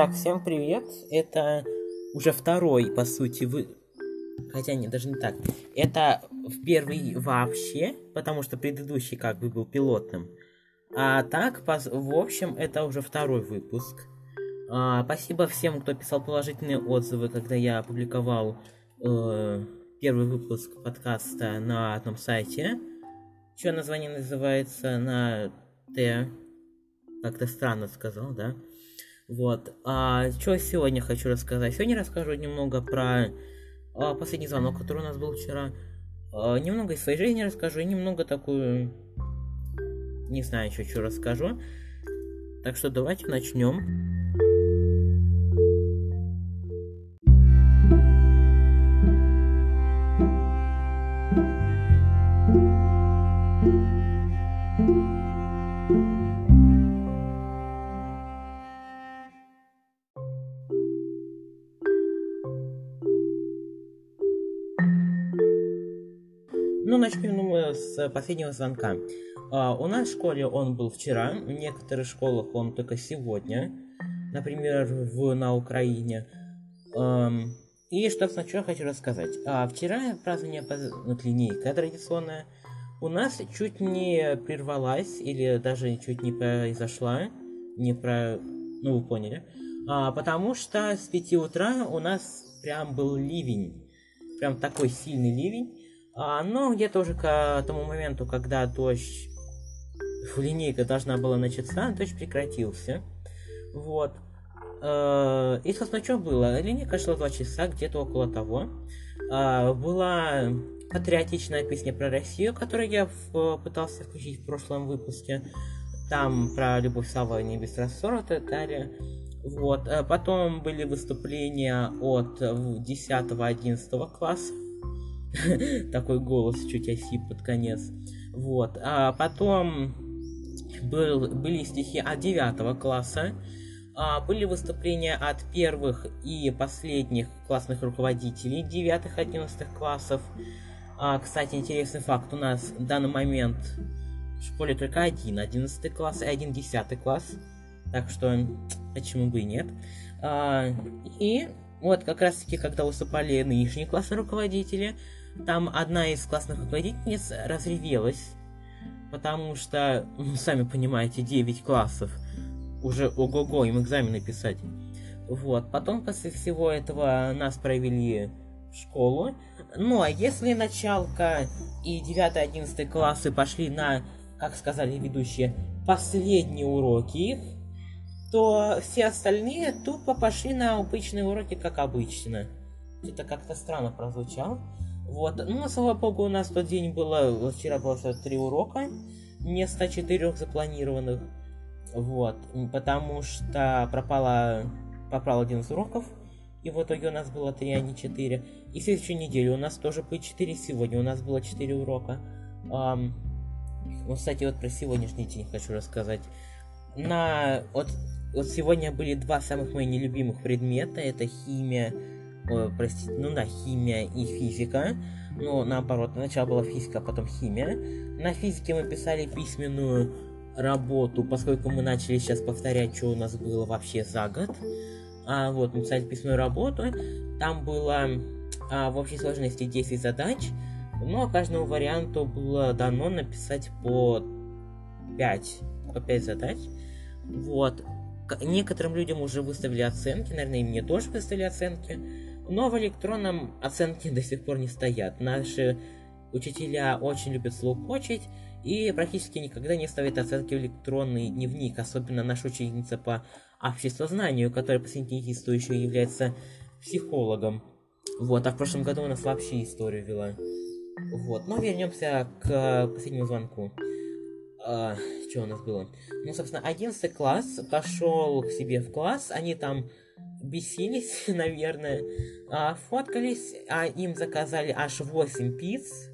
Итак, всем привет. Это уже второй, по сути, вы... Хотя нет, даже не так. Это в первый вообще, потому что предыдущий как бы был пилотным. А так, по... в общем, это уже второй выпуск. А, спасибо всем, кто писал положительные отзывы, когда я опубликовал э, первый выпуск подкаста на одном сайте. Что название называется на Т. Как-то странно сказал, да? Вот. А что сегодня хочу рассказать? Сегодня расскажу немного про а, последний звонок, который у нас был вчера. А, немного из своей жизни расскажу и немного такую... Не знаю еще, что расскажу. Так что давайте начнем. Последнего звонка. А, у нас в школе он был вчера, в некоторых школах он только сегодня, например, в, на Украине. И что сначала хочу рассказать. А, вчера празднование вот, линейка традиционная у нас чуть не прервалась, или даже чуть не произошла, не про... ну вы поняли, а, потому что с 5 утра у нас прям был ливень, прям такой сильный ливень, а, но где-то уже к тому моменту, когда дождь, линейка должна была начаться, дождь прекратился. Вот. Э, и, собственно, что было? Линейка шла 2 часа, где-то около того. А, была патриотичная песня про Россию, которую я пытался включить в прошлом выпуске. Там про Любовь Сава не без рассора и далее. Вот. А потом были выступления от 10-11 класса Такой голос чуть осип под конец. Вот. А потом был, были стихи от 9 класса. А, были выступления от первых и последних классных руководителей 9-11 классов. А, кстати, интересный факт. У нас в данный момент в школе только один 11 класс и один 10 класс. Так что, почему бы и нет. А, и вот как раз таки, когда выступали нынешние классные руководители, там одна из классных руководительниц разревелась, потому что, ну, сами понимаете, 9 классов. Уже ого-го, им экзамены писать. Вот, потом после всего этого нас провели в школу. Ну, а если началка и 9-11 классы пошли на, как сказали ведущие, последние уроки их, то все остальные тупо пошли на обычные уроки, как обычно. Это как-то странно прозвучало. Вот. Ну, слава богу, у нас тот день было, вчера было три урока вместо четырех запланированных. Вот. Потому что пропало, пропал один из уроков. И в итоге у нас было 3, а не 4. И следующую неделю у нас тоже будет 4. Сегодня у нас было 4 урока. Um, вот, кстати, вот про сегодняшний день хочу рассказать. На... Вот, вот сегодня были два самых моих нелюбимых предмета. Это химия Ой, простите, ну да, химия и физика. Ну, наоборот, сначала была физика, а потом химия. На физике мы писали письменную работу, поскольку мы начали сейчас повторять, что у нас было вообще за год. А, вот, мы писали письменную работу. Там было а, в общей сложности 10 задач. Но каждому варианту было дано написать по 5, по 5 задач. Вот. Некоторым людям уже выставили оценки, наверное, и мне тоже выставили оценки. Но в электронном оценки до сих пор не стоят. Наши учителя очень любят слухочить и практически никогда не ставят оценки в электронный дневник, особенно наша ученица по обществознанию, которая по синтетисту еще является психологом. Вот, а в прошлом году она вообще историю вела. Вот, но вернемся к последнему звонку. А, что у нас было? Ну, собственно, 11 класс пошел к себе в класс, они там бесились, наверное, а, фоткались, а им заказали аж 8 пиц.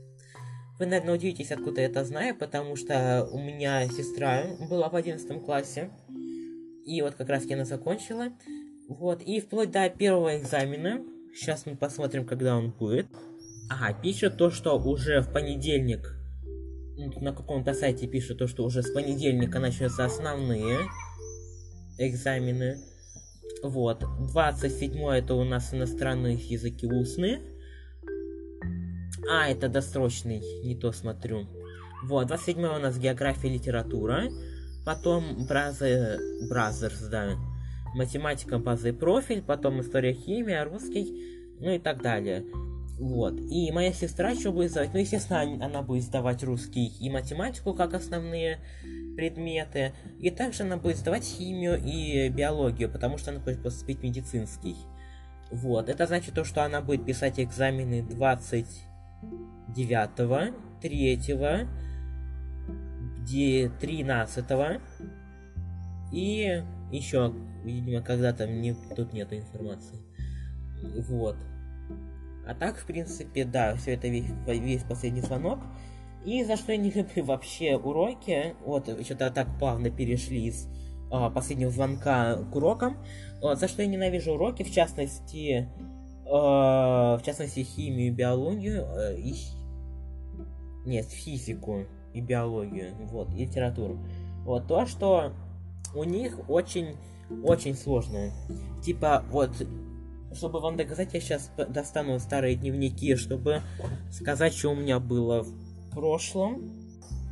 Вы, наверное, удивитесь, откуда я это знаю, потому что у меня сестра была в 11 классе, и вот как раз она закончила. Вот, и вплоть до первого экзамена, сейчас мы посмотрим, когда он будет. Ага, пишет то, что уже в понедельник, на каком-то сайте пишет то, что уже с понедельника начнутся основные экзамены. Вот. 27 это у нас иностранные языки устные. А, это досрочный, не то смотрю. Вот, 27 у нас география и литература. Потом бразы, бразерс, да. Математика, базы и профиль. Потом история, химия, русский, ну и так далее. Вот. И моя сестра что будет сдавать? Ну, естественно, она будет сдавать русский и математику как основные предметы. И также она будет сдавать химию и биологию, потому что она хочет поступить медицинский. Вот. Это значит то, что она будет писать экзамены 29, 3, 13 и еще, видимо, когда-то не, тут нет информации. Вот. А так, в принципе, да, все это весь, весь последний звонок. И за что я не люблю вообще уроки, вот, что-то так плавно перешли из а, последнего звонка к урокам, вот, за что я ненавижу уроки, в частности, а, в частности, химию и биологию, а, и... нет, физику и биологию, вот, и литературу. Вот, то, что у них очень, очень сложно. Типа, вот, чтобы вам доказать, я сейчас достану старые дневники, чтобы сказать, что у меня было в прошлом.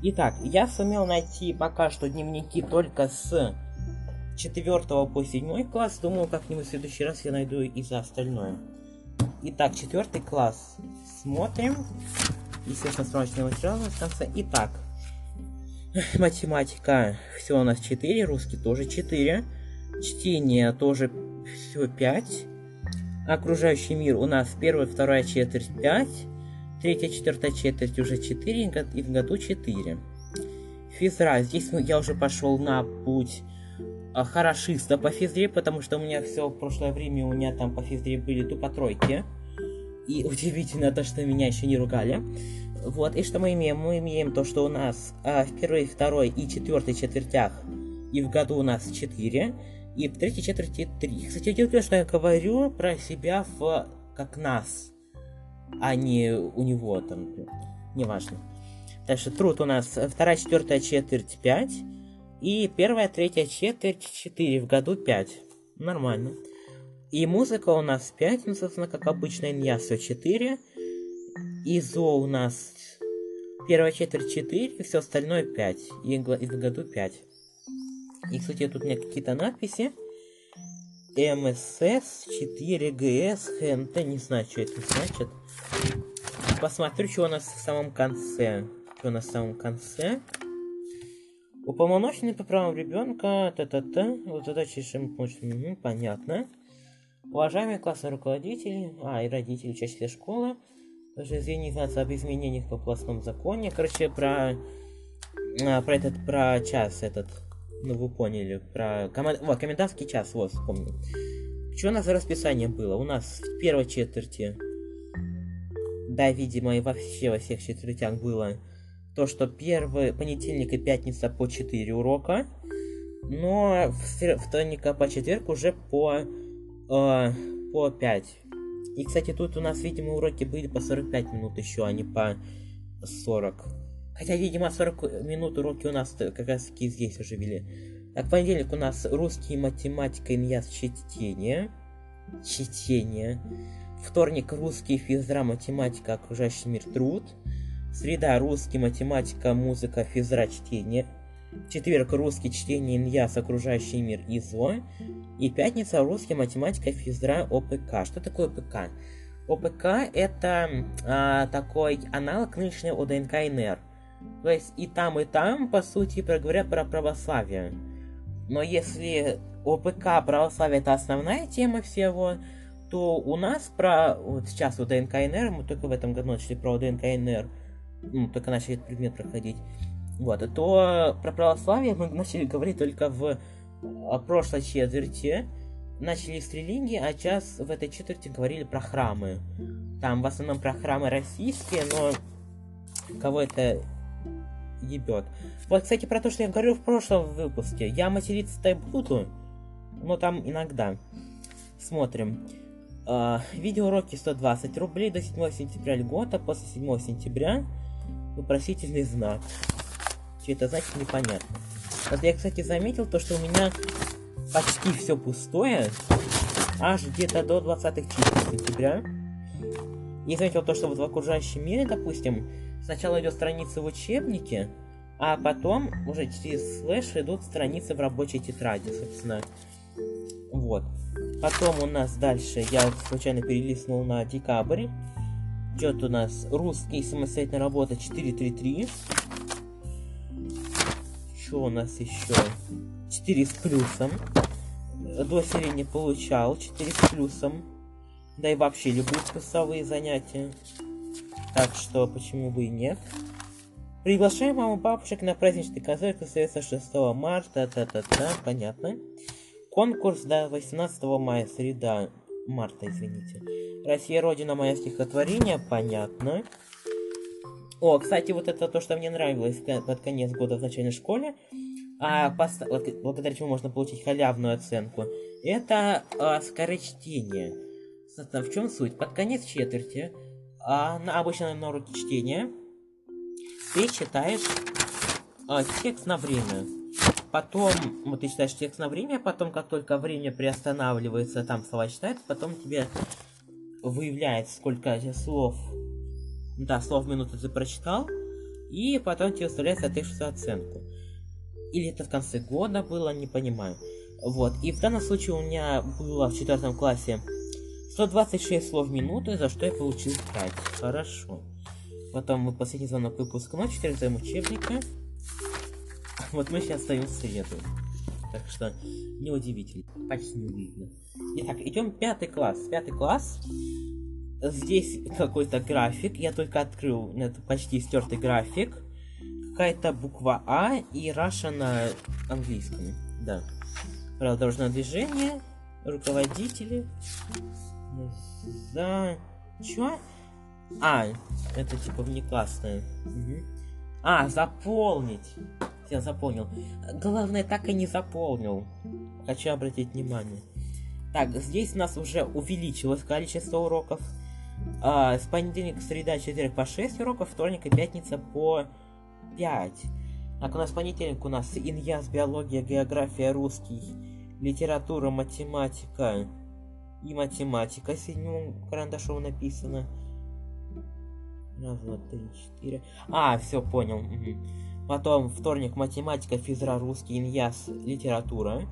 Итак, я сумел найти пока что дневники только с 4 по 7 класс. Думаю, как-нибудь в следующий раз я найду и за остальное. Итак, 4 класс. Смотрим. Естественно, справочные материалы в конце. Итак, математика. Все у нас 4, русский тоже 4. Чтение тоже все 5. Окружающий мир у нас первая, вторая четверть 5, третья, четвертая четверть уже 4 и в году 4. Физра. Здесь я уже пошел на путь а, хорошиста по физре, потому что у меня все в прошлое время у меня там по физре были тупо тройки. И удивительно то, что меня еще не ругали. Вот, и что мы имеем? Мы имеем то, что у нас а, в первой, второй и четвертой четвертях и в году у нас 4, и в третьей четверти 3. Кстати, удивительно, что я говорю про себя в как нас, а не у него там, неважно. Дальше труд у нас вторая, четвертая четверть 5, и первая, третья четверть 4, в году 5. Нормально. И музыка у нас 5, ну, собственно, как обычно, иньясо 4. И зо у нас первая четверть 4, все остальное 5. И в году 5. И, кстати, тут у меня какие-то надписи. МСС 4ГС ХНТ, не знаю, что это значит. Посмотрю, что у нас в самом конце. Что у нас в самом конце. Уполномоченный по правам ребенка, та-та-та, вот задача решим угу, понятно. Уважаемые классные руководители, а, и родители, учащиеся школы, даже извини об изменениях в областном законе. Короче, про, а, про этот, про час этот, ну вы поняли, про команд... вот, комендантский час, вот, вспомнил. Что у нас за расписание было? У нас в первой четверти, да, видимо, и вообще во всех четвертях было то, что первый понедельник и пятница по 4 урока, но в вторника по четверг уже по, э, по 5. И, кстати, тут у нас, видимо, уроки были по 45 минут еще, а не по 40. Хотя, видимо, 40 минут уроки у нас как раз таки здесь уже вели. Так, понедельник у нас русский, математика, иньяс, чтение. Чтение. Вторник русский, физра, математика, окружающий мир, труд. Среда русский, математика, музыка, физра, чтение. Четверг русский, чтение, иньяс, окружающий мир, ИЗО. И пятница русский, математика, физра, ОПК. Что такое ОПК? ОПК это а, такой аналог нынешнего ОДНК НР. То есть и там, и там, по сути, говорят про православие. Но если ОПК православие это основная тема всего, то у нас про... Вот сейчас у ДНК-НР, мы только в этом году начали про ДНК-НР, ну, только начали этот предмет проходить, вот, то про православие мы начали говорить только в прошлой четверти, начали с религии, а сейчас в этой четверти говорили про храмы. Там в основном про храмы российские, но кого это ебет. Вот, кстати, про то, что я говорил в прошлом выпуске. Я материться-то буду, но там иногда. Смотрим. Uh, видеоуроки 120 рублей до 7 сентября льгота, после 7 сентября вопросительный знак. Что это значит, непонятно. Вот я, кстати, заметил то, что у меня почти все пустое, аж где-то до 20-х чисел сентября. И заметил то, что вот в окружающем мире, допустим, сначала идет страница в учебнике, а потом уже через слэш идут страницы в рабочей тетради, собственно. Вот. Потом у нас дальше, я случайно перелистнул на декабрь. Идет у нас русский самостоятельная работа 433. Что у нас еще? 4 с плюсом. До не получал, 4 с плюсом. Да и вообще любые плюсовые занятия. Так что почему бы и нет. Приглашаем маму бабушек на праздничный концерт состоится 6 марта. Та-та-та, понятно. Конкурс до 18 мая, среда, марта, извините. Россия Родина, мое стихотворение, понятно. О, кстати, вот это то, что мне нравилось под конец года в начальной школе, а, пост... благодаря чему можно получить халявную оценку, это а, скорочтение. В чем суть? Под конец четверти, а, на, обычно на уроке чтения, ты читаешь а, текст на время. Потом, вот ты читаешь текст на время, потом, как только время приостанавливается, там слова читается, потом тебе выявляется, сколько слов, да, слов в минуту ты прочитал, и потом тебе выставляется соответствующую оценку. Или это в конце года было, не понимаю. Вот, и в данном случае у меня было в четвертом классе 126 слов в минуту, за что я получил 5. Хорошо. Потом мы последний звонок выпускной, 4 учебника. Вот мы сейчас стоим в среду. Так что неудивительно. Почти не видно. Итак, идем пятый класс. Пятый класс. Здесь какой-то график. Я только открыл это почти стертый график. Какая-то буква А и Раша на английском. Да. Правило движения. Руководители. За... Чё? А, это типа внеклассное. Угу. А, заполнить. Я запомнил. Главное, так и не заполнил. Хочу обратить внимание. Так, здесь у нас уже увеличилось количество уроков. А, с понедельника, среда, четверг по 6 уроков, вторник и пятница по 5. Так, у нас понедельник у нас иньяс, биология, география, русский, литература, математика и математика. Седьмым карандашом написано. Раз, два, три, четыре. А, все, понял. Угу. Потом вторник математика, физра, русский, иньяс, литература.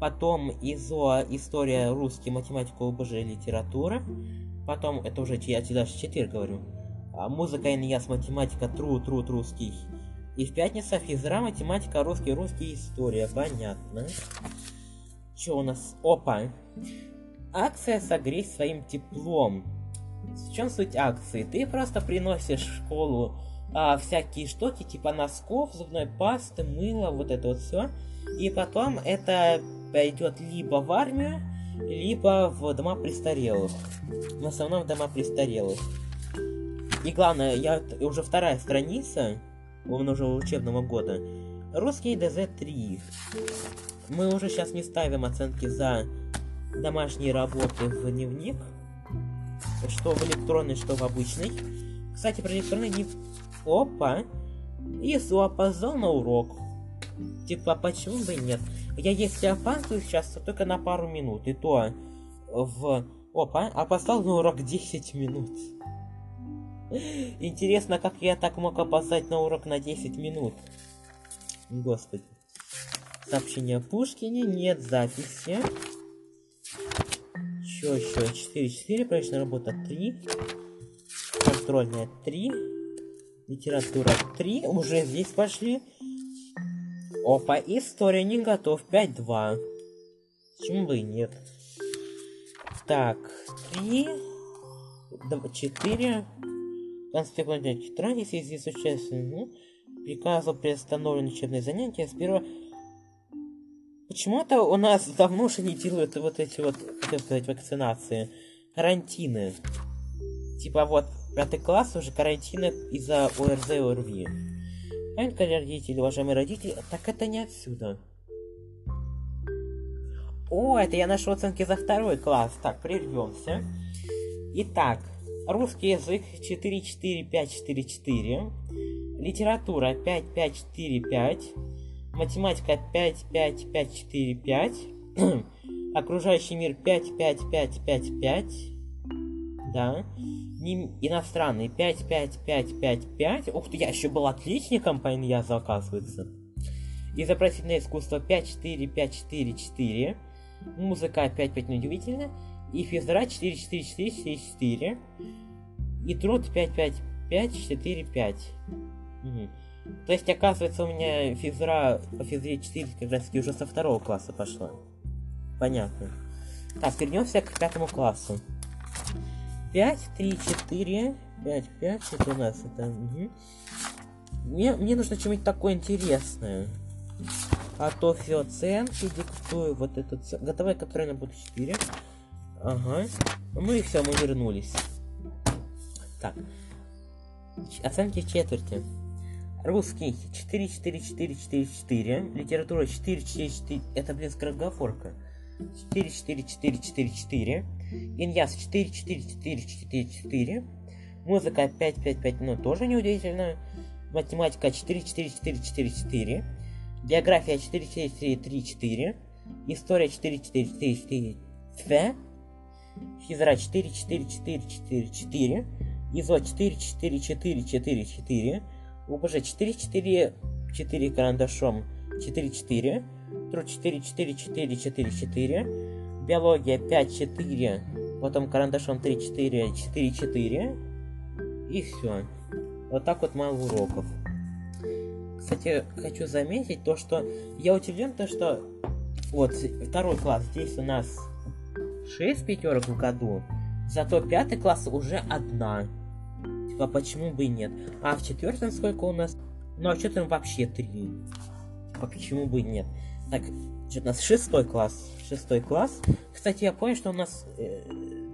Потом ИЗО, история, русский, математика, ОБЖ, литература. Потом, это уже я тебе даже четверг говорю. А, музыка, иньяс, математика, тру, труд, русский. И в пятницу физра, математика, русский, русский, история. Понятно. Что у нас? Опа. Акция «Согрей своим теплом». В чем суть акции? Ты просто приносишь в школу а, всякие штуки, типа носков, зубной пасты, мыла, вот это вот все. И потом это пойдет либо в армию, либо в дома престарелых. В основном в дома престарелых. И главное, я уже вторая страница, он уже учебного года. Русский ДЗ-3. Мы уже сейчас не ставим оценки за домашние работы в дневник что в электронный, что в обычный. Кстати, про электронный дневник... Опа! Ису опоздал на урок. Типа, почему бы и нет? Я если опаздываю сейчас, то только на пару минут. И то в... Опа, опоздал на урок 10 минут. Интересно, как я так мог опоздать на урок на 10 минут? Господи. Сообщение Пушкине, нет записи. Еще, еще. 4, 4. Проектная работа 3. Контрольная 3. Литература 3. Уже здесь пошли. Опа, история не готов. 5-2. Почему бы и нет? Так, 3. 4. Конспектная тетрадь, если здесь участие. Ну, приказал приостановлен учебные занятия с 1 Почему-то у нас давно уже не делают вот эти вот, как сказать, вакцинации. Карантины. Типа вот, пятый класс уже карантины из-за ОРЗ и ОРВИ. Маленькие родители, уважаемые родители, так это не отсюда. О, это я нашел оценки за второй класс. Так, прервемся. Итак, русский язык 4-4-5-4-4. Литература 5-5-4-5. Математика 5, 5, 5, 4, 5. окружающий мир 5, 5, 5, 5, 5, да, Нем... иностранный 5, 5, 5, 5, 5, ух ты, я еще был отличником по иньязу, оказывается, изобразительное искусство 5, 4, 5, 4, 4, музыка 5, 5, неудивительно, и физра 4, 4, 4, 4, 4, и труд 5, 5, 5, 4, 5. Угу. То есть, оказывается, у меня физра по физре 4 как раз уже со второго класса пошла. Понятно. Так, вернемся к пятому классу. 5, 3, 4, 5, 5, это у нас это... Угу. Мне, мне нужно что-нибудь такое интересное. А то все оценки диктую. Вот этот... Готовая, которая на будет 4. Ага. Ну и все, мы вернулись. Так. Оценки четверти. Русский 4, 4, 4, 4, 4. Литература 4, 4, 4. Это, блин, скороговорка. 4, 4, 4, 4, 4. Иньяс 4, 4, 4, 4, 4. Музыка 5, 5, 5, но тоже неудивительно. Математика 4, 4, 4, 4, 4. География 4, 4, 4, 3, 4. История 4, 4, 4, 4, 2. Физра 4, 4, 4, 4, 4. ИЗО 4, 4, 4, 4, 4. УБЖ 4, 4, 4 карандашом 4, 4. Труд 4, 4, 4, 4, 4. Биология 5, 4. Потом карандашом 3, 4, 4, 4. И все. Вот так вот мало уроков. Кстати, хочу заметить то, что я удивлен, то, что вот второй класс здесь у нас 6 пятерок в году, зато пятый класс уже одна. Типа, почему бы и нет? А в четвертом сколько у нас? Ну, а что там вообще три? Типа, почему бы и нет? Так, что у нас шестой класс? Шестой класс. Кстати, я понял, что у нас, э,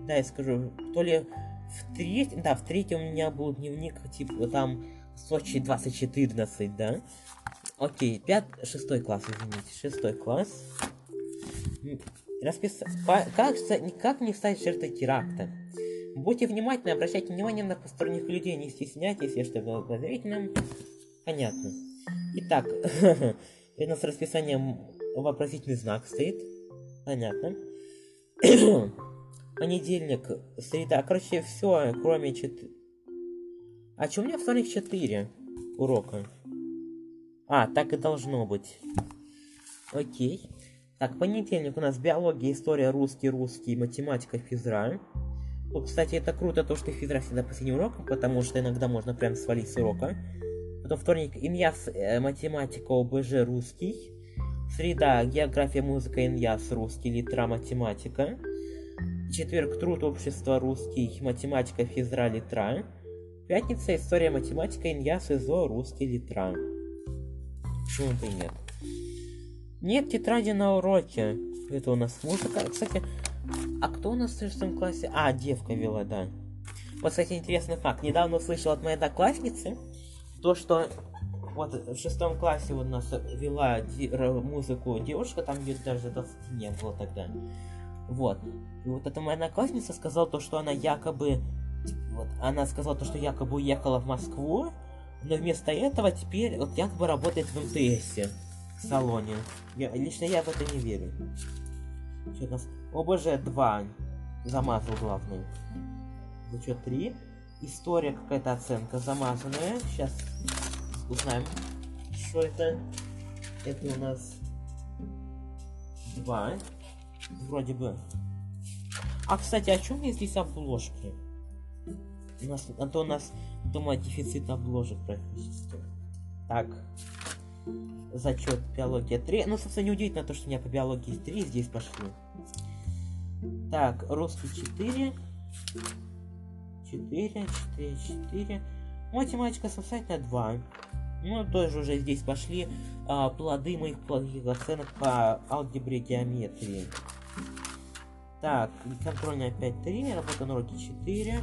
да, я скажу, то ли в третьем, да, в третьем у меня был дневник, типа, там, Сочи 2014, да? Окей, пят... шестой класс, извините, шестой класс. Распис... По... Кажется, никак не стать жертвой теракта. Будьте внимательны, обращайте внимание на посторонних людей, не стесняйтесь, если что было подозрительным. Понятно. Итак, у нас расписание вопросительный знак стоит. Понятно. Понедельник, среда. Короче, все, кроме 4... А что у меня вторник 4 урока? А, так и должно быть. Окей. Так, понедельник у нас биология, история, русский, русский, математика, физра. Вот, кстати, это круто, то, что физра всегда последний урок, потому что иногда можно прям свалить с урока. Потом вторник, иньяс, э, математика, ОБЖ, русский. Среда, география, музыка, иньяс, русский, литра, математика. Четверг, труд, общество, русский, математика, физра, литра. Пятница, история, математика, иньяс, ИЗО, русский, литра. Почему бы и нет? Нет тетради на уроке. Это у нас музыка. Кстати, а кто у нас в шестом классе? А, девка вела, да. Вот, кстати, интересный факт. Недавно услышал от моей одноклассницы, то, что вот в шестом классе у нас вела музыку девушка, там ее даже 20 не было тогда. Вот. И вот эта моя одноклассница сказала то, что она якобы... Вот, она сказала то, что якобы уехала в Москву, но вместо этого теперь вот якобы работает в МТСе в салоне. Я, лично я в это не верю. Что у нас? ОБЖ 2 замазал главную. Зачет 3. История какая-то оценка замазанная. Сейчас узнаем, что это. Это у нас 2. Вроде бы. А, кстати, о чем здесь обложки? У нас, а то у нас дома дефицит обложек практически. Так зачет биология 3. Ну, собственно, неудивительно то, что у меня по биологии 3 здесь пошли. Так, русский 4. 4, 4, 4. Математика самостоятельно 2. Ну, тоже уже здесь пошли а, плоды моих плохих оценок по алгебре геометрии. Так, контрольная 5, 3, работа на уроке 4.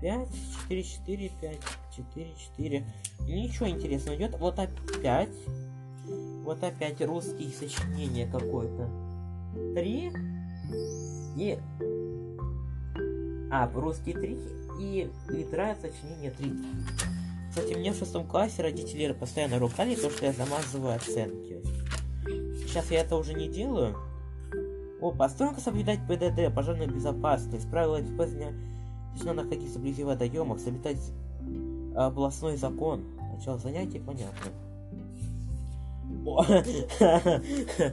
5, 4, 4, 5, 4, 4. Ничего интересного идет. Вот опять. Вот опять русские сочинения какое-то. 3. И... А, русский 3. И литра сочинение 3. Кстати, мне в шестом классе родители постоянно ругали то, что я замазываю оценки. Сейчас я это уже не делаю. О, постройка соблюдать ПДД, пожарную безопасность, правила экспозня, точно находиться вблизи водоемов, соблюдать областной закон. Начало занятий, понятно.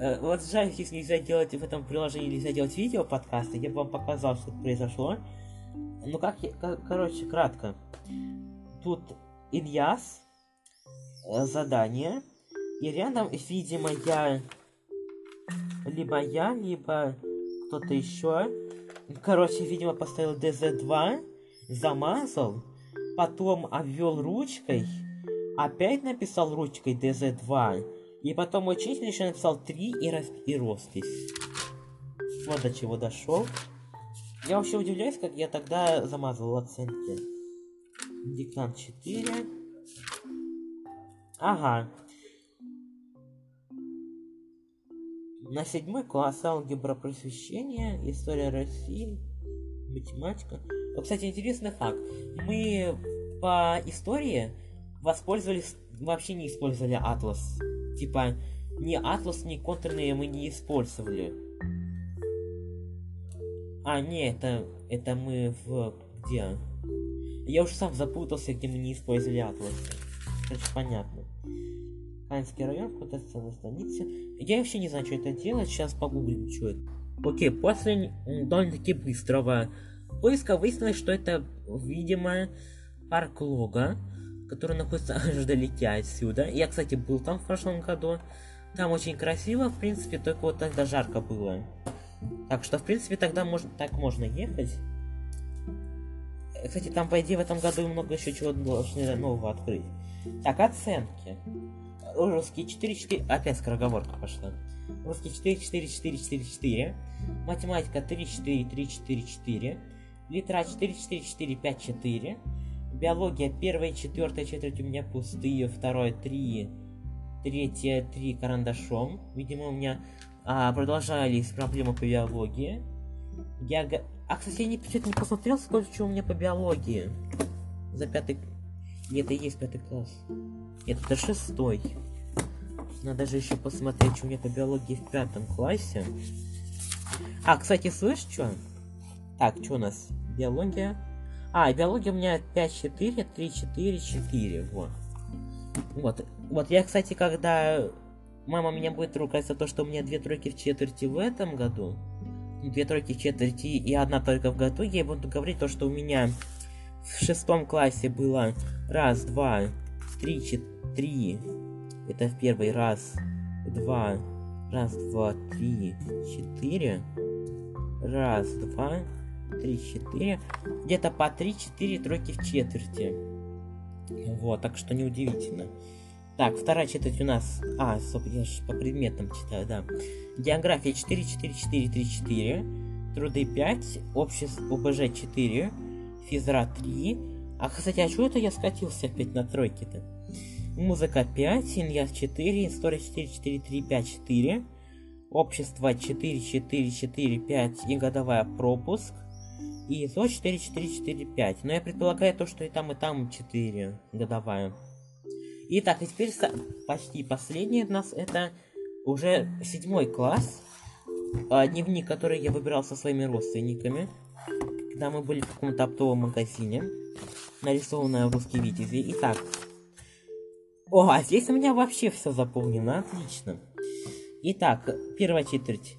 Э, вот жаль, здесь нельзя делать в этом приложении, нельзя делать видео подкасты, я бы вам показал, что произошло. Ну как, я, короче, кратко. Тут Ильяс, э, задание, и рядом, видимо, я... Либо я, либо кто-то еще. Короче, видимо, поставил DZ2, замазал, потом обвел ручкой, опять написал ручкой DZ2, и потом учитель еще написал 3 и, рас... и роспись. Вот до чего дошел. Я вообще удивляюсь, как я тогда замазывал оценки. Диктант 4. Ага. На седьмой класс алгебра просвещения, история России, математика. Вот, кстати, интересный факт. Мы по истории воспользовались, вообще не использовали атлас. Типа, ни атлас, ни контурные мы не использовали. А, не, это, это мы в... где? Я уже сам запутался, где мы не использовали атлас. Короче, понятно. Канский район, фотосцена станицы. Я вообще не знаю, что это делать. Сейчас погуглим, что это. Окей, после довольно-таки быстрого поиска выяснилось, что это, видимо, парк Лога, который находится аж вдалеке отсюда. Я, кстати, был там в прошлом году. Там очень красиво, в принципе, только вот тогда жарко было. Так что, в принципе, тогда можно, так можно ехать. Кстати, там, по идее, в этом году много еще чего должны нового открыть. Так, оценки. Русский 4-4... Опять скороговорка пошла. Русский 4-4-4-4-4. Математика 3-4-3-4-4. Литра 4-4-4-5-4. Биология первая четвертая четверть у меня пустые, второе 3, третья 3 карандашом. Видимо, у меня а, продолжались проблемы по биологии. Я... А, кстати, я не, не посмотрел, сколько у меня по биологии. За пятый... Нет, это и есть пятый класс. Это шестой. Надо же еще посмотреть, что у меня по биологии в пятом классе. А, кстати, слышь, что? Так, что у нас? Биология. А, биология у меня 5-4, 3-4, 4. Вот. Вот. Вот я, кстати, когда мама меня будет ругать за то, что у меня две тройки в четверти в этом году, две тройки в четверти и одна только в году, я буду говорить то, что у меня в шестом классе было раз, два, три, четыре, это в первый раз, два, раз, два, три, четыре, раз, два, три, четыре, где-то по три, четыре тройки в четверти. Вот, так что неудивительно. Так, вторая четверть у нас... А, я же по предметам читаю, да. География 4, 4, 4, 3, 4. Труды 5. Общество ОБЖ 4. Физра 3. А, кстати, а что это я скатился опять на тройки-то? Музыка 5, Иньяс 4, История 4, 4, 3, 5, 4. Общество 4, 4, 4, 5 и годовая пропуск. И ИСО 4, 4, 4, 5. Но я предполагаю то, что и там, и там 4 годовая. Итак, и теперь почти последний у нас это уже седьмой класс. А, дневник, который я выбирал со своими родственниками. Когда мы были в каком-то оптовом магазине. Нарисованное в русский витязи. Итак. О, а здесь у меня вообще все заполнено. Отлично. Итак, первая четверть.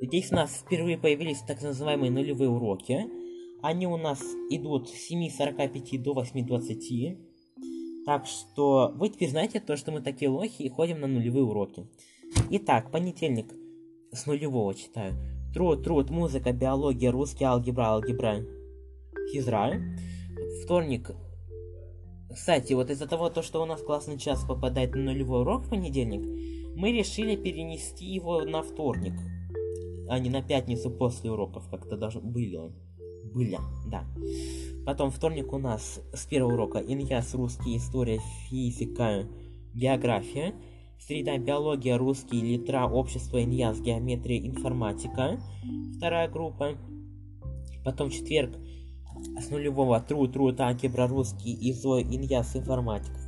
Здесь у нас впервые появились так называемые нулевые уроки. Они у нас идут с 7.45 до 8.20. Так что вы теперь знаете то, что мы такие лохи и ходим на нулевые уроки. Итак, понедельник с нулевого читаю. Труд, труд, музыка, биология, русский, алгебра, алгебра, физра. Вторник. Кстати, вот из-за того, то, что у нас классный час попадает на нулевой урок в понедельник, мы решили перенести его на вторник, а не на пятницу после уроков, как это даже было. Были, да. Потом вторник у нас с первого урока Иньяс, русский, история, физика, география. Среда, биология, русский, литра, общество, Иньяс, геометрия, информатика. Вторая группа. Потом четверг с нулевого труд, труд, алгебра, русский, изо, Иньяс, информатика.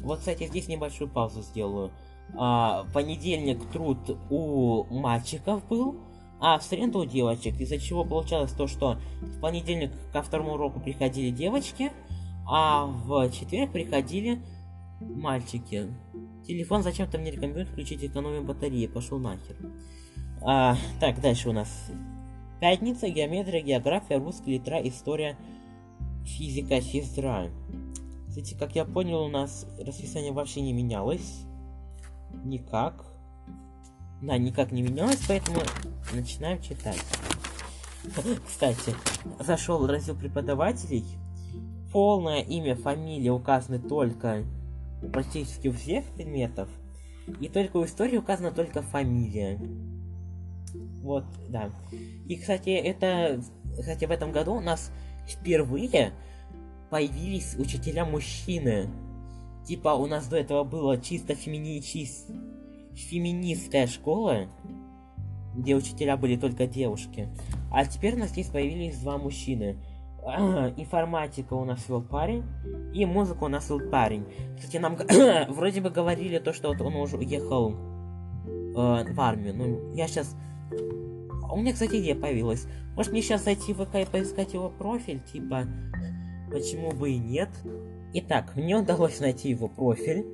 Вот, кстати, здесь небольшую паузу сделаю. А, понедельник труд у мальчиков был, а в среду у девочек, из-за чего получалось то, что в понедельник ко второму уроку приходили девочки, а в четверг приходили мальчики. Телефон зачем-то мне рекомендуют включить экономию батареи, пошел нахер. А, так, дальше у нас пятница, геометрия, география, русский, литра, история, физика, сестра. Кстати, как я понял, у нас расписание вообще не менялось. Никак. Да, никак не менялось, поэтому начинаем читать. Кстати, зашел раздел преподавателей. Полное имя, фамилия указаны только практически у всех предметов. И только у истории указана только фамилия. Вот, да. И, кстати, это... Кстати, в этом году у нас впервые появились учителя мужчины. Типа у нас до этого было чисто фемини... феминистская школа, где учителя были только девушки. А теперь у нас здесь появились два мужчины. А, информатика у нас вел парень, и музыку у нас вел парень. Кстати, нам вроде бы говорили то, что вот он уже уехал э, в армию. Ну, я сейчас... У меня, кстати, идея появилась. Может мне сейчас зайти в ВК и поискать его профиль, типа Почему бы и нет? Итак, мне удалось найти его профиль.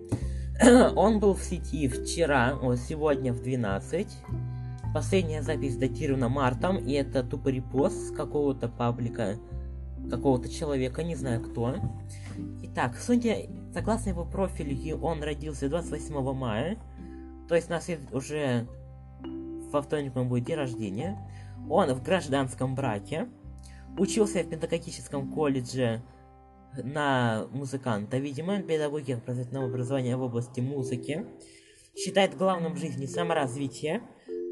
Он был в сети вчера, вот сегодня в 12. Последняя запись датирована мартом, и это тупо репост с какого-то паблика, какого-то человека, не знаю кто. Итак, судя, согласно его профилю, он родился 28 мая, то есть у нас уже во вторник будет день рождения. Он в гражданском браке. Учился в педагогическом колледже на музыканта, видимо, педагогия профессионального образования в области музыки. Считает главным в жизни саморазвитие,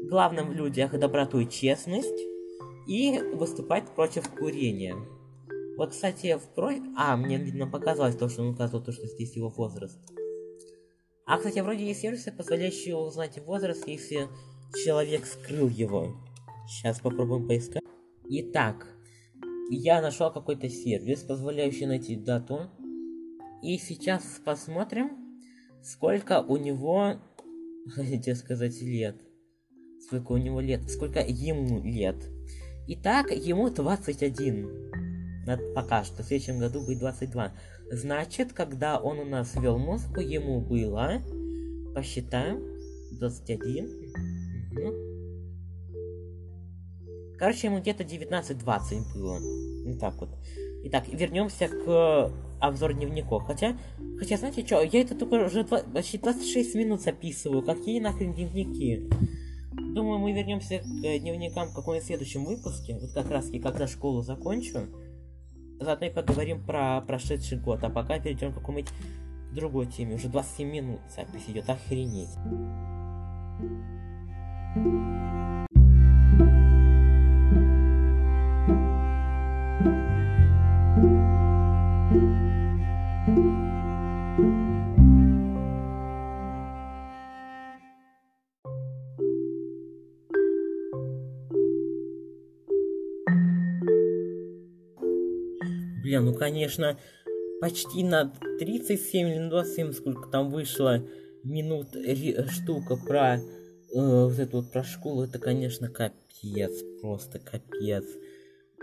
главным в людях доброту и честность, и выступать против курения. Вот, кстати, в про... А, мне, видно, показалось то, что он указывал, то, что здесь его возраст. А, кстати, вроде есть сервисы, позволяющие узнать возраст, если человек скрыл его. Сейчас попробуем поискать. Итак, я нашел какой-то сервис, позволяющий найти дату. И сейчас посмотрим, сколько у него, хотите сказать, лет. Сколько у него лет, сколько ему лет. Итак, ему 21. Пока что, в следующем году будет 22. Значит, когда он у нас вел музыку, ему было, посчитаем, 21. Угу. Короче, ему где-то 19-20 было. Вот так вот. Итак, вернемся к обзору дневников. Хотя, хотя, знаете что, я это только уже 2, почти 26 минут записываю. Какие нахрен дневники? Думаю, мы вернемся к дневникам в каком-нибудь следующем выпуске. Вот как раз и когда школу закончу. Заодно и поговорим про прошедший год. А пока перейдем к какой-нибудь другой теме. Уже 27 минут запись идет. Охренеть. Блин, ну конечно, почти на 37 или 27, сколько там вышло минут штука про э, вот эту вот про школу, это, конечно, капец, просто капец.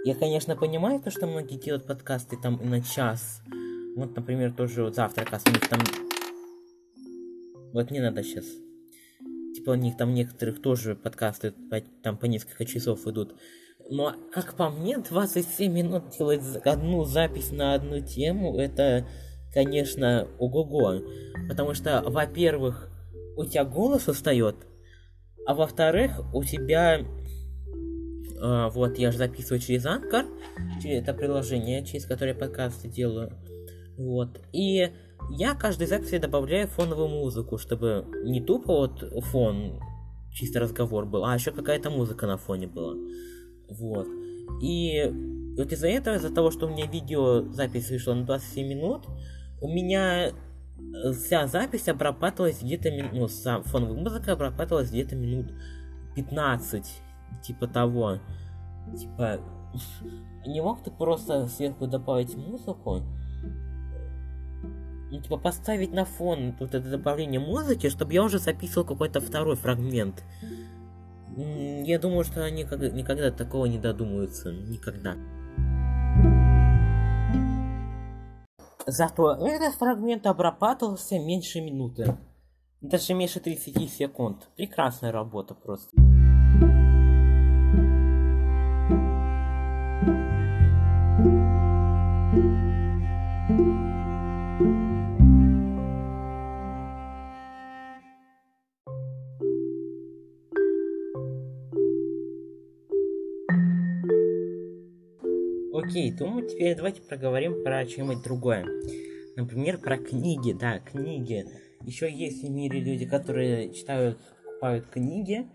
Я, конечно, понимаю то, что многие делают подкасты там и на час. Вот, например, тоже вот завтрак, у них там... Вот не надо сейчас. Типа у них там некоторых тоже подкасты по, там по несколько часов идут. Но, как по мне, 27 минут делать одну запись на одну тему, это, конечно, ого-го. Потому что, во-первых, у тебя голос устает, а во-вторых, у тебя а, вот, я же записываю через Anchor, через это приложение, через которое подкасты делаю. Вот. И я каждой записи добавляю фоновую музыку, чтобы не тупо вот фон, чисто разговор был, а еще какая-то музыка на фоне была. Вот. И вот из-за этого, из-за того, что у меня видео запись вышла на 27 минут, у меня э, вся запись обрабатывалась где-то, ну, сам фоновая музыка обрабатывалась где-то минут 15 типа того. Типа, не мог ты просто сверху добавить музыку? Ну, типа, поставить на фон вот это добавление музыки, чтобы я уже записывал какой-то второй фрагмент. Я думаю, что они никогда такого не додумаются. Никогда. Зато этот фрагмент обрабатывался меньше минуты. Даже меньше 30 секунд. Прекрасная работа просто. Окей, думаю, теперь давайте проговорим про что-нибудь другое. Например, про книги, да, книги. Еще есть в мире люди, которые читают, покупают книги.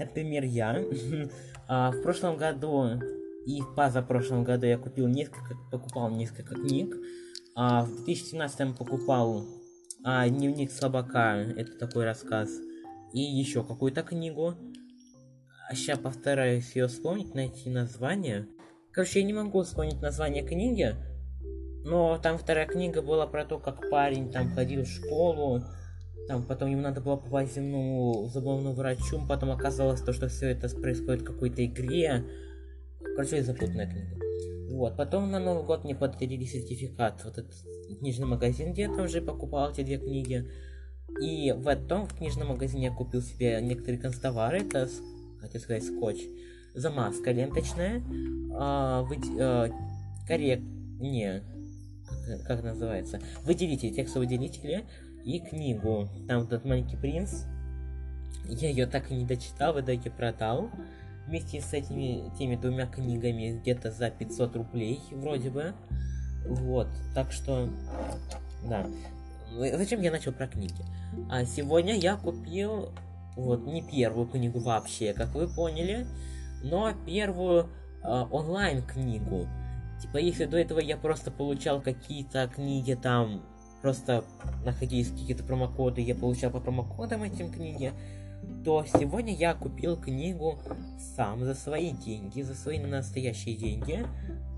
Например, я. а, в прошлом году и в позапрошлом году я купил несколько, покупал несколько книг. А, в 2017 покупал а, Дневник слабака, это такой рассказ. И еще какую-то книгу. А сейчас постараюсь ее вспомнить, найти название. Короче, я не могу вспомнить название книги, но там вторая книга была про то, как парень там ходил в школу, там потом ему надо было попасть земному зубовному врачу, потом оказалось то, что все это происходит в какой-то игре. Короче, запутанная книга. Вот, потом на Новый год мне подарили сертификат, вот этот книжный магазин, где я там же покупал эти две книги. И в этом в книжном магазине я купил себе некоторые констовары, это, хотел сказать, скотч замазка ленточная, а, вы, а, коррект, не, как, как называется, выделитель, текстовыделители и книгу. Там этот маленький принц, я ее так и не дочитал, в итоге продал. Вместе с этими теми двумя книгами где-то за 500 рублей, вроде бы. Вот, так что, да. Зачем я начал про книги? А сегодня я купил вот не первую книгу вообще, как вы поняли но первую э, онлайн-книгу. Типа, если до этого я просто получал какие-то книги там, просто находились какие-то промокоды, я получал по промокодам этим книги, то сегодня я купил книгу сам за свои деньги, за свои настоящие деньги,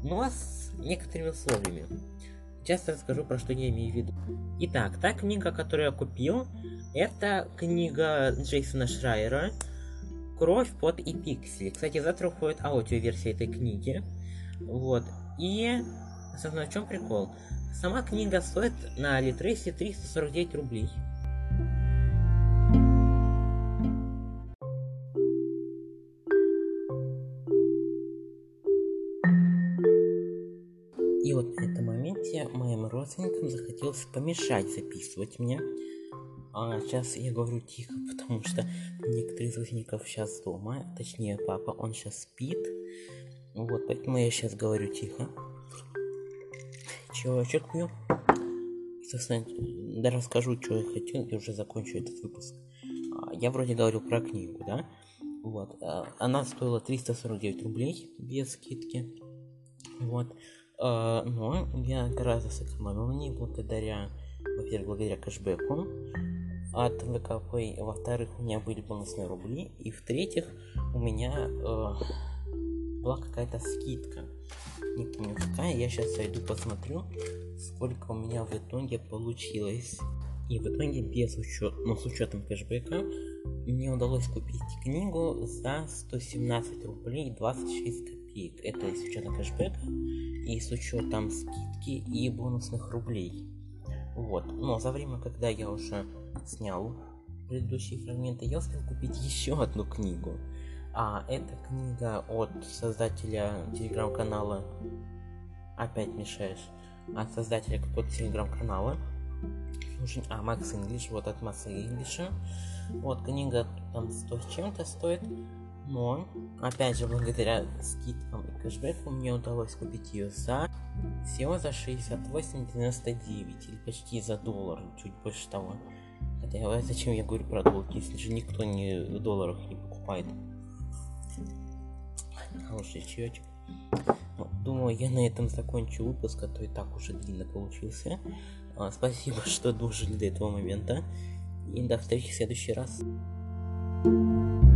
но с некоторыми условиями. Сейчас расскажу, про что я имею в виду. Итак, та книга, которую я купил, это книга Джейсона Шрайера, Кровь, под и пиксели. Кстати, завтра уходит аудиоверсия этой книги. Вот. И, собственно, в чем прикол? Сама книга стоит на Литресе 349 рублей. И вот на этом моменте моим родственникам захотелось помешать записывать мне. А сейчас я говорю тихо, потому что некоторые из родственников сейчас дома, точнее папа, он сейчас спит. Вот, поэтому я сейчас говорю тихо. Чего я пью? Собственно, да расскажу, что я хотел, и уже закончу этот выпуск. А, я вроде говорил про книгу, да? Вот. А, она стоила 349 рублей без скидки. Вот. Но я гораздо сэкономил на ней благодаря, во-первых, благодаря кэшбэку от ВКП, во-вторых, у меня были бонусные рубли, и в-третьих, у меня э, была какая-то скидка. Не помню какая, я сейчас зайду посмотрю, сколько у меня в итоге получилось. И в итоге без учета, ну с учетом кэшбэка, мне удалось купить книгу за 117 рублей 26 копеек. Это с учетом кэшбэка и с учетом скидки и бонусных рублей. Вот. Но за время, когда я уже снял предыдущие фрагменты, я успел купить еще одну книгу. А это книга от создателя телеграм-канала Опять мешаешь. От создателя какого-то телеграм-канала. А, Макс Инглиш, вот от Макса Инглиша. Вот, книга там 100 с чем-то стоит. Но, опять же, благодаря скидкам и кэшбэку мне удалось купить ее за всего за 68,99 или почти за доллар, чуть больше того. Хотя зачем я говорю про долг, если же никто не в долларах не покупает. Хороший чаечек. Ну, думаю, я на этом закончу выпуск, а то и так уже длинно получился. А, спасибо, что дожили до этого момента. И до встречи в следующий раз. thank you